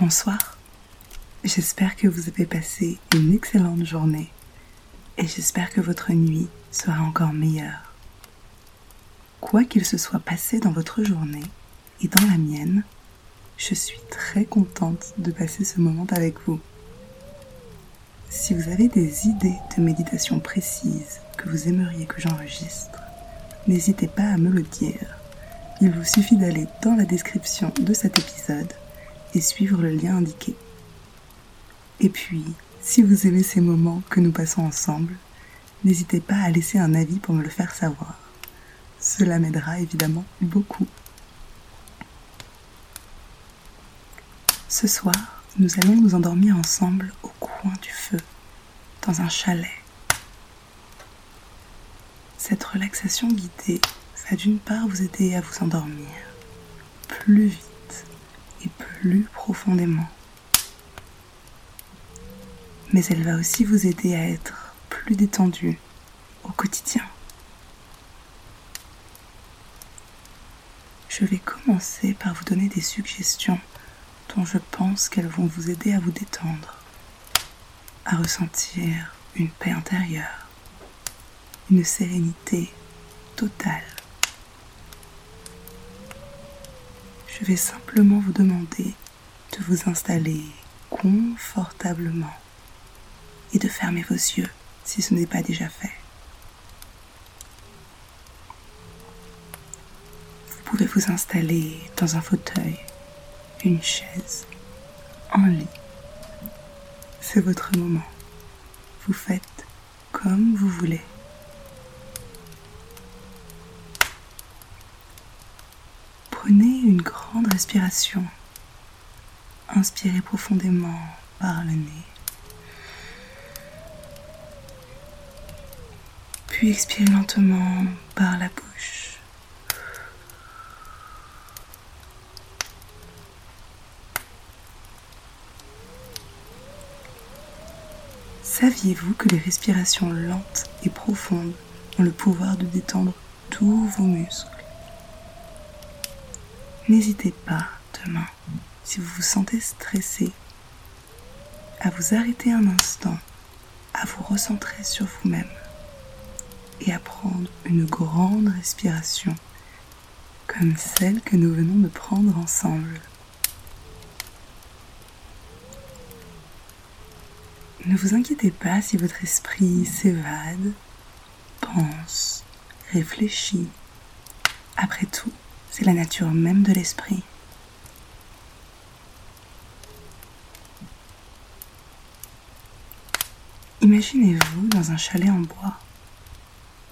Bonsoir. J'espère que vous avez passé une excellente journée et j'espère que votre nuit sera encore meilleure. Quoi qu'il se soit passé dans votre journée et dans la mienne, je suis très contente de passer ce moment avec vous. Si vous avez des idées de méditation précises que vous aimeriez que j'enregistre, n'hésitez pas à me le dire. Il vous suffit d'aller dans la description de cet épisode et suivre le lien indiqué. Et puis, si vous aimez ces moments que nous passons ensemble, n'hésitez pas à laisser un avis pour me le faire savoir. Cela m'aidera évidemment beaucoup. Ce soir, nous allons nous endormir ensemble au coin du feu, dans un chalet. Cette relaxation guidée va d'une part vous aider à vous endormir plus vite plus profondément. Mais elle va aussi vous aider à être plus détendu au quotidien. Je vais commencer par vous donner des suggestions dont je pense qu'elles vont vous aider à vous détendre, à ressentir une paix intérieure, une sérénité totale. Je vais simplement vous demander de vous installer confortablement et de fermer vos yeux si ce n'est pas déjà fait. Vous pouvez vous installer dans un fauteuil une chaise, un lit. C'est votre moment. Vous faites comme vous voulez. Prenez une grande respiration. Inspirez profondément par le nez. Puis expirez lentement par la bouche. Saviez-vous que les respirations lentes et profondes ont le pouvoir de détendre tous vos muscles? N'hésitez pas demain, si vous vous sentez stressé, à vous arrêter un instant, à vous recentrer sur vous-même et à prendre une grande respiration comme celle que nous venons de prendre ensemble. Ne vous inquiétez pas si votre esprit s'évade, pense, réfléchit. Après tout, c'est la nature même de l'esprit. Imaginez-vous dans un chalet en bois,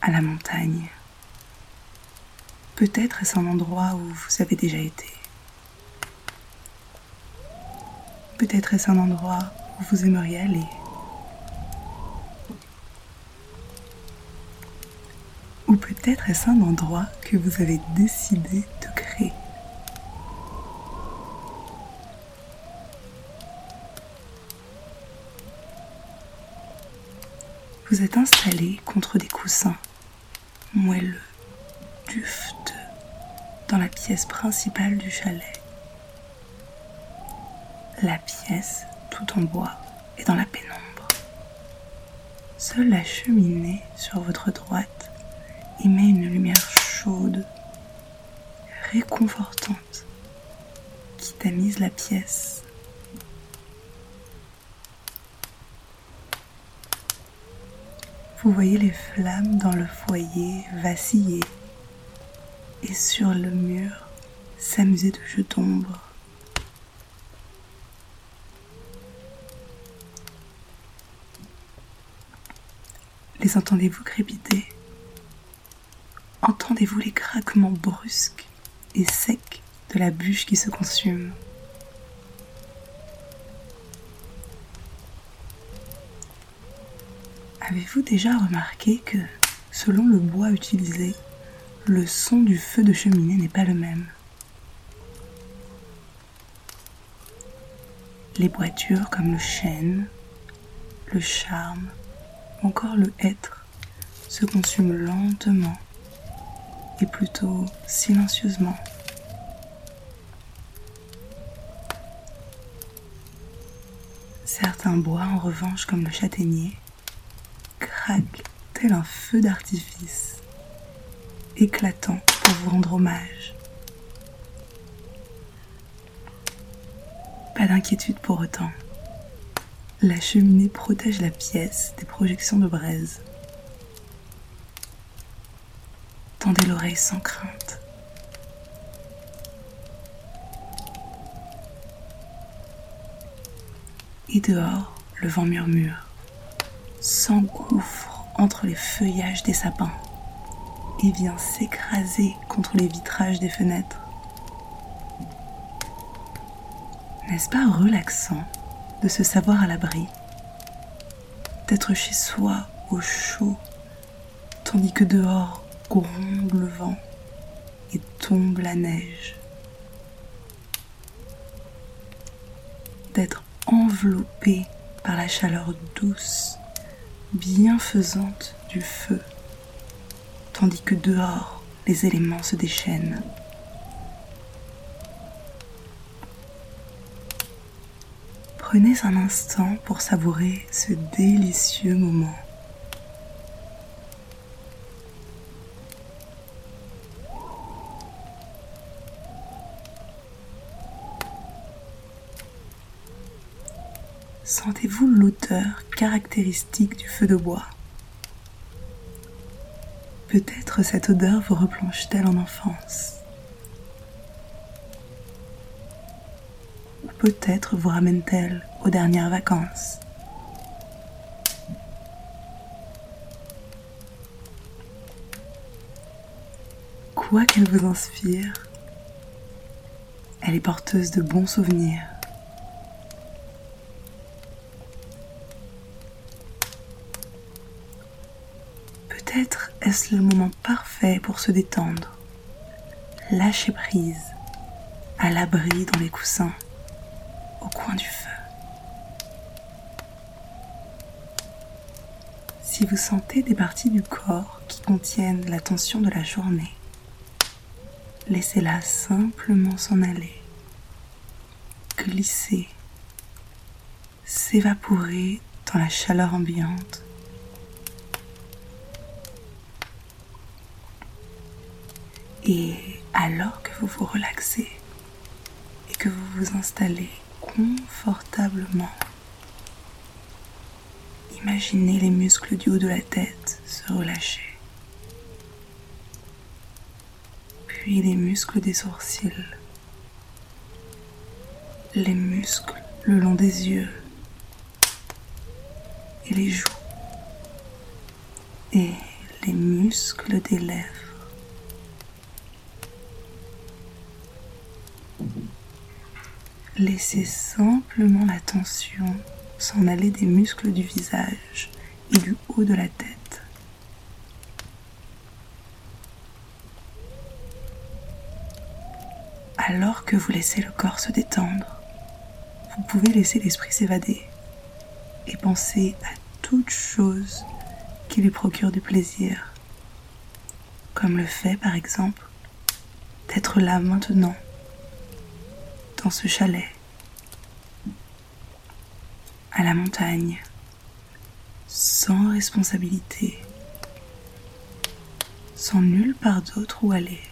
à la montagne. Peut-être est-ce un endroit où vous avez déjà été. Peut-être est-ce un endroit où vous aimeriez aller. Ou peut-être est-ce un endroit que vous avez décidé Vous êtes installé contre des coussins moelleux, dufteux, dans la pièce principale du chalet. La pièce tout en bois et dans la pénombre. Seule la cheminée sur votre droite émet une lumière chaude, réconfortante, qui tamise la pièce. Vous voyez les flammes dans le foyer vaciller et sur le mur s'amuser de jeux d'ombre. Les entendez-vous crépiter? Entendez-vous les craquements brusques? Et secs de la bûche qui se consume. Avez-vous déjà remarqué que, selon le bois utilisé, le son du feu de cheminée n'est pas le même? Les boitures comme le chêne, le charme encore le hêtre se consument lentement et plutôt silencieusement. Certains bois, en revanche, comme le châtaignier, craquent tel un feu d'artifice, éclatant pour vous rendre hommage. Pas d'inquiétude pour autant. La cheminée protège la pièce des projections de braise. Tendez l'oreille sans crainte. Et dehors, le vent murmure, s'engouffre entre les feuillages des sapins et vient s'écraser contre les vitrages des fenêtres. N'est-ce pas relaxant de se savoir à l'abri, d'être chez soi au chaud, tandis que dehors gronde le vent et tombe la neige, d'être enveloppé par la chaleur douce, bienfaisante du feu, tandis que dehors les éléments se déchaînent. Prenez un instant pour savourer ce délicieux moment. Sentez-vous l'odeur caractéristique du feu de bois? Peut-être cette odeur vous replonge-t-elle en enfance peut-être vous ramène-t-elle aux dernières vacances. Quoi qu'elle vous inspire, elle est porteuse de bons souvenirs. Peut-être est-ce le moment parfait pour se détendre, lâcher prise, à l'abri dans les coussins au coin du feu. Si vous sentez des parties du corps qui contiennent la tension de la journée, laissez-la simplement s'en aller, glisser, s'évaporer dans la chaleur ambiante. Et alors que vous vous relaxez et que vous vous installez confortablement. Imaginez les muscles du haut de la tête se relâcher, puis les muscles des sourcils, les muscles le long des yeux et les joues, et les muscles des lèvres. Laissez simplement la tension s'en aller des muscles du visage et du haut de la tête. Alors que vous laissez le corps se détendre, vous pouvez laisser l'esprit s'évader et penser à toute chose qui lui procure du plaisir, comme le fait par exemple d'être là maintenant dans ce chalet, à la montagne, sans responsabilité, sans nulle part d'autre où aller.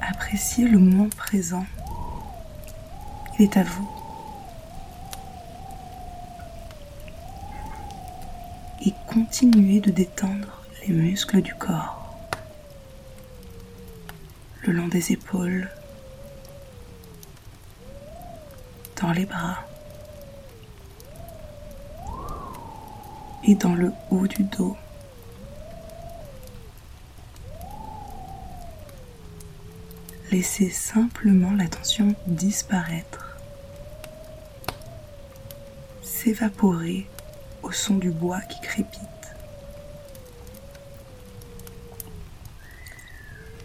Appréciez le moment présent. Il est à vous. Et continuez de détendre les muscles du corps le long des épaules, les bras et dans le haut du dos. Laissez simplement la tension disparaître, s'évaporer au son du bois qui crépite.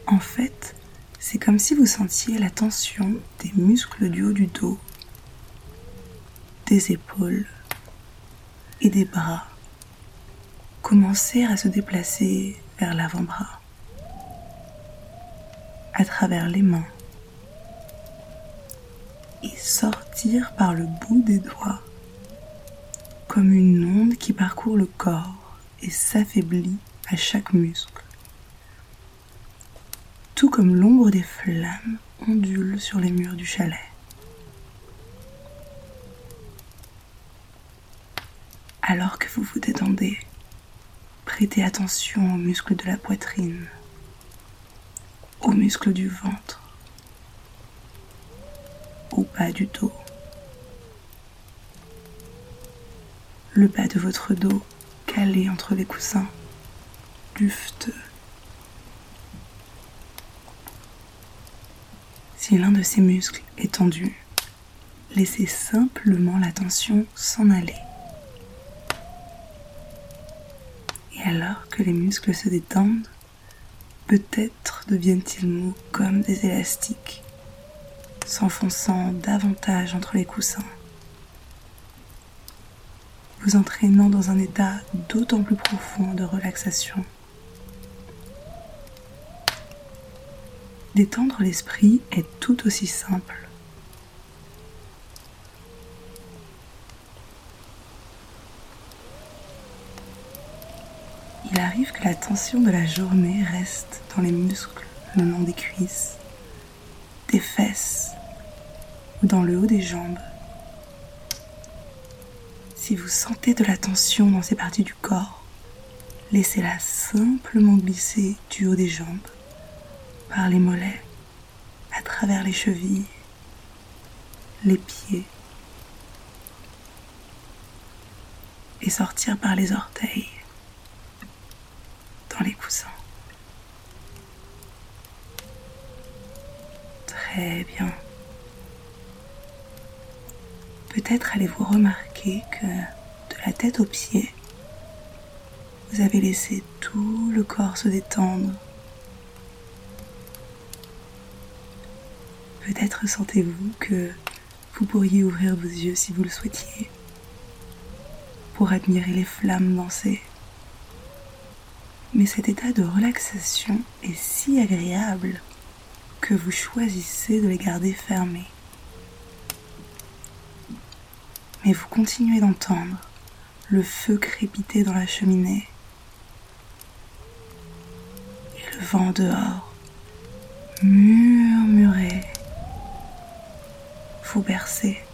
En fait, c'est comme si vous sentiez la tension des muscles du haut du dos, des épaules et des bras commencer à se déplacer vers l'avant-bras, à travers les mains sortir par le bout des doigts, comme une onde qui parcourt le corps et s'affaiblit à chaque muscle, tout comme l'ombre des flammes ondule sur les murs du chalet. Alors que vous vous détendez, prêtez attention aux muscles de la poitrine, aux muscles du ventre, au bas du dos, le bas de votre dos calé entre les coussins, dufteux. Si l'un de ces muscles est tendu, laissez simplement la tension s'en aller. Et alors que les muscles se détendent, peut-être deviennent-ils mous comme des élastiques, s'enfonçant davantage entre les coussins, vous entraînant dans un état d'autant plus profond de relaxation. Détendre l'esprit est tout aussi simple. Il arrive que la tension de la journée reste dans les muscles le long des cuisses, des fesses ou dans le haut des jambes. Si vous sentez de la tension dans ces parties du corps, laissez-la simplement glisser du haut des jambes, par les mollets, à travers les chevilles, les pieds, et sortir par les orteils les coussins. Très bien. Peut-être allez-vous remarquer que de la tête aux pieds, vous avez laissé tout le corps se détendre. Peut-être sentez-vous que vous pourriez ouvrir vos yeux si vous le souhaitiez pour admirer les flammes danser mais cet état de relaxation est si agréable que vous choisissez de les garder fermés. Mais vous continuez d'entendre le feu crépiter dans la cheminée et le vent dehors murmurer, vous bercer.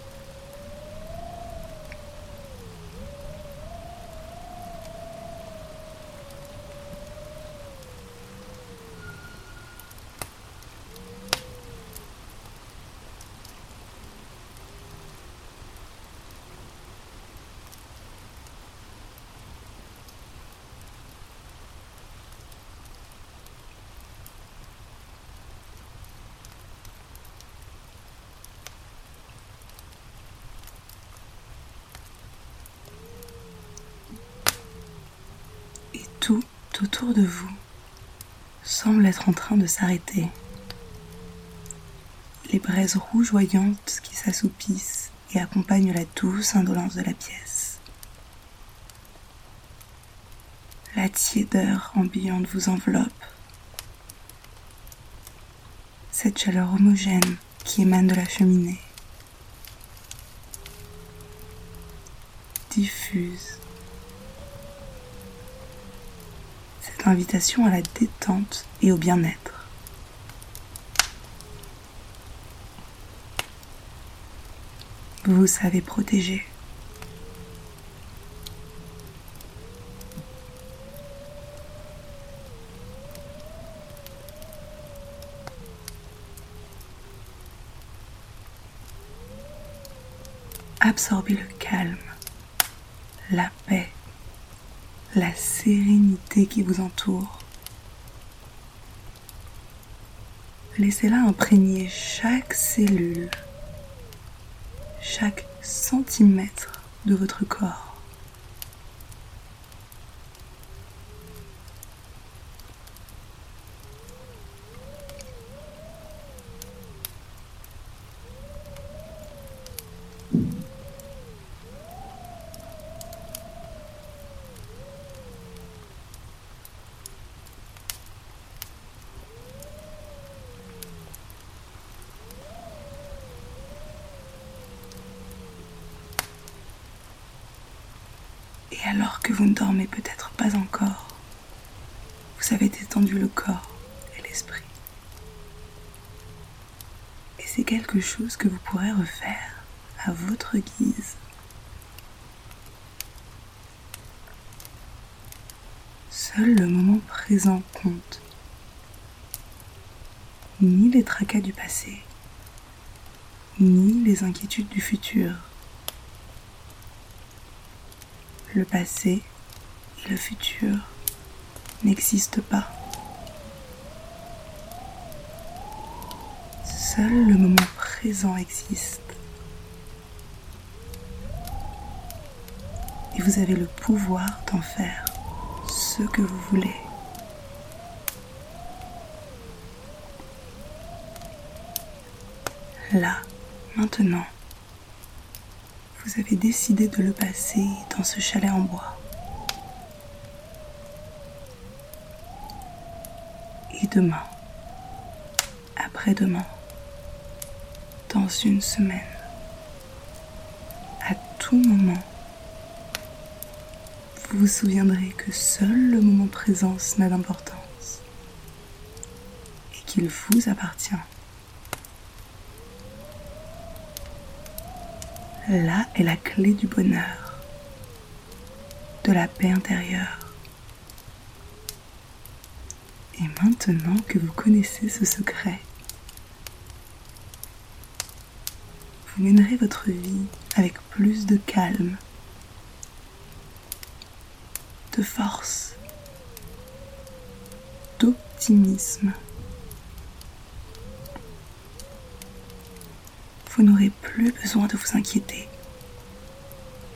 Autour de vous semble être en train de s'arrêter. Les braises rougeoyantes qui s'assoupissent et accompagnent la douce indolence de la pièce. La tiédeur ambiante vous enveloppe. Cette chaleur homogène qui émane de la cheminée diffuse invitation à la détente et au bien-être. Vous savez protéger. Absorbez le calme, la paix la sérénité qui vous entoure. Laissez-la imprégner chaque cellule, chaque centimètre de votre corps. Vous ne dormez peut-être pas encore, vous avez détendu le corps et l'esprit. Et c'est quelque chose que vous pourrez refaire à votre guise. Seul le moment présent compte. Ni les tracas du passé, ni les inquiétudes du futur. Le passé et le futur n'existent pas. Seul le moment présent existe. Et vous avez le pouvoir d'en faire ce que vous voulez. Là, maintenant, vous avez décidé de le passer dans ce chalet en bois. Et demain, après-demain, dans une semaine, à tout moment, vous vous souviendrez que seul le moment présent n'a d'importance et qu'il vous appartient. Là est la clé du bonheur, de la paix intérieure. Et maintenant que vous connaissez ce secret, vous mènerez votre vie avec plus de calme de force, d'optimisme. Vous n'aurez plus besoin de vous inquiéter,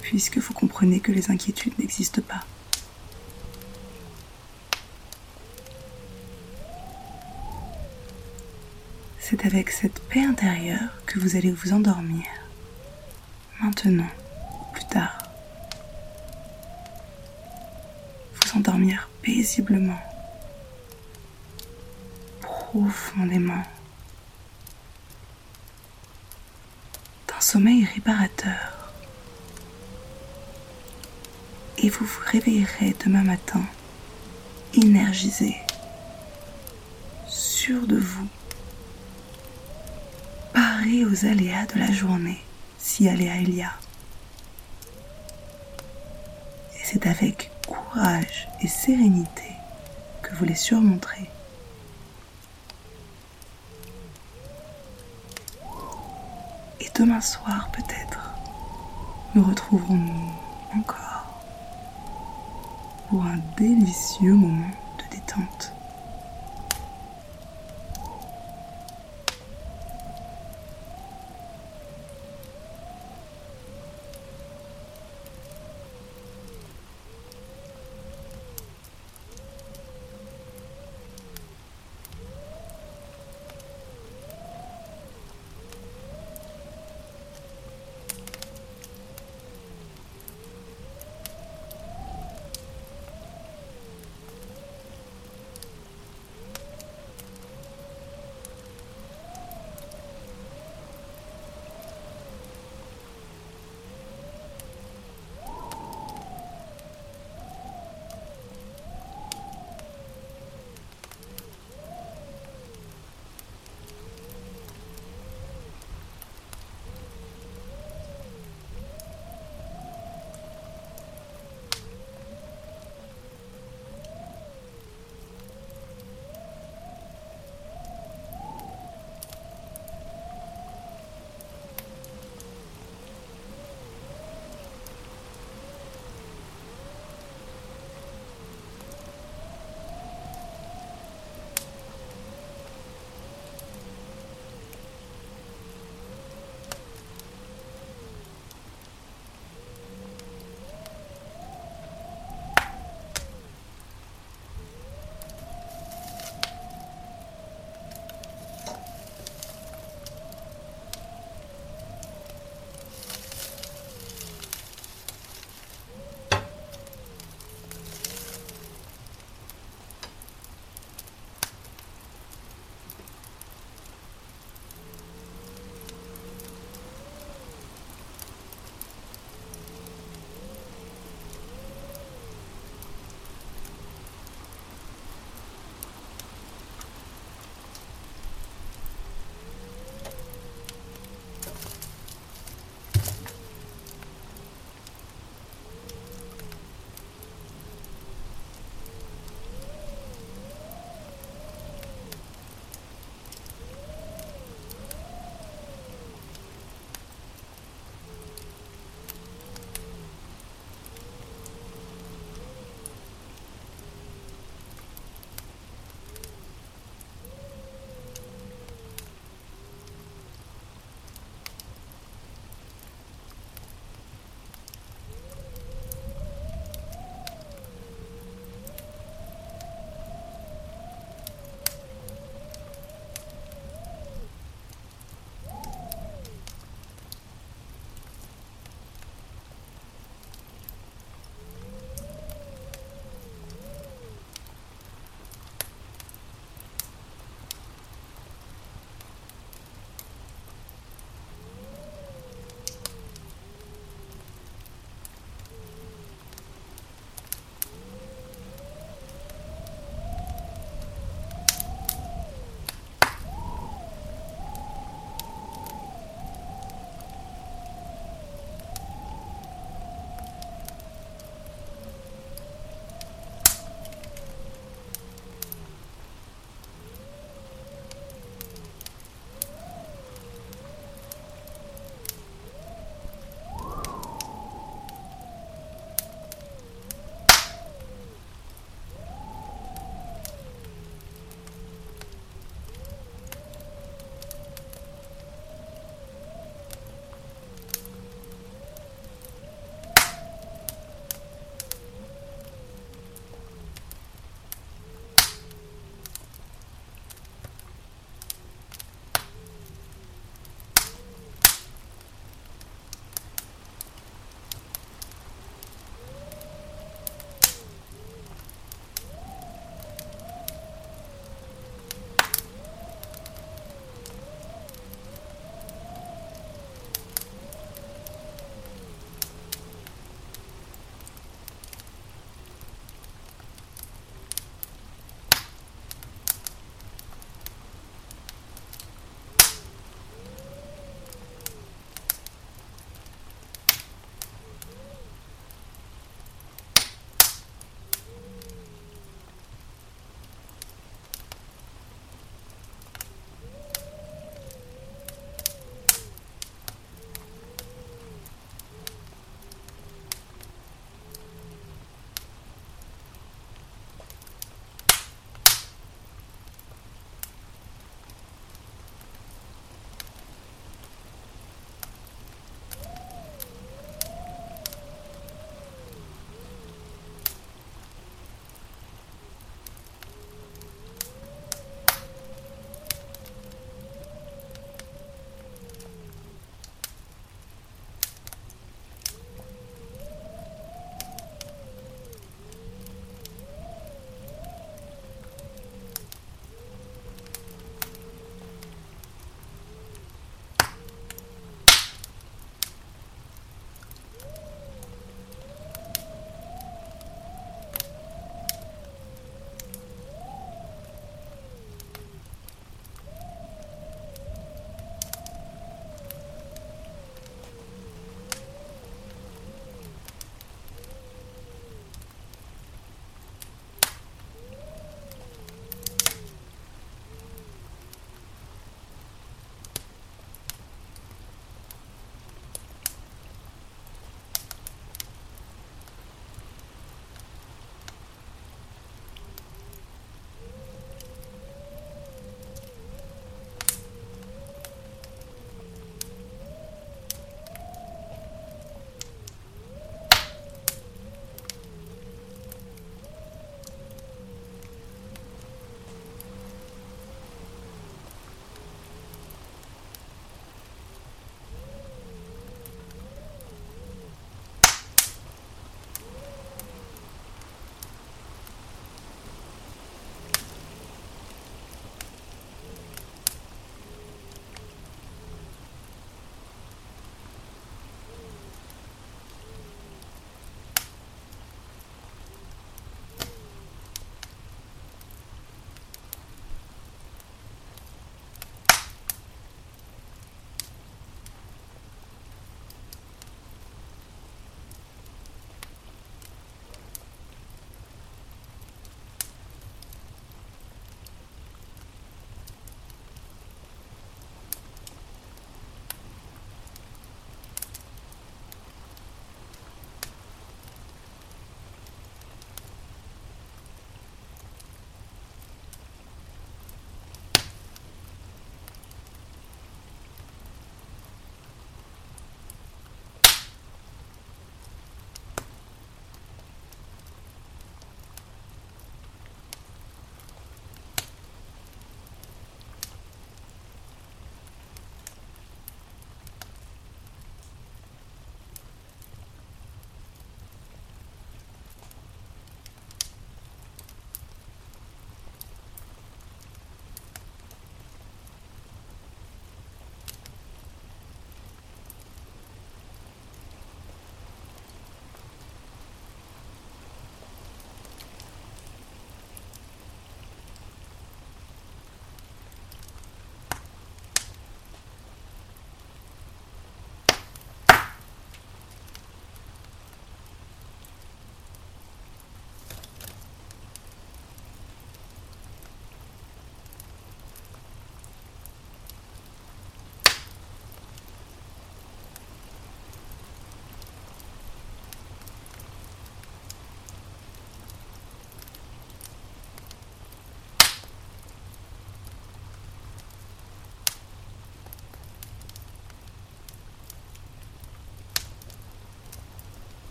puisque vous comprenez que les inquiétudes n'existent pas. C'est avec cette paix intérieure que vous allez vous endormir, maintenant ou plus tard. endormir paisiblement, profondément, sommeil réparateur. Et vous vous réveillerez demain matin énergisé, sûr de vous, paré aux aléas de la journée, si aléas il y a. Et c'est avec courage et sérénité que vous les surmonterez. Et demain soir, peut-être, nous retrouverons-nous encore pour un délicieux moment de détente.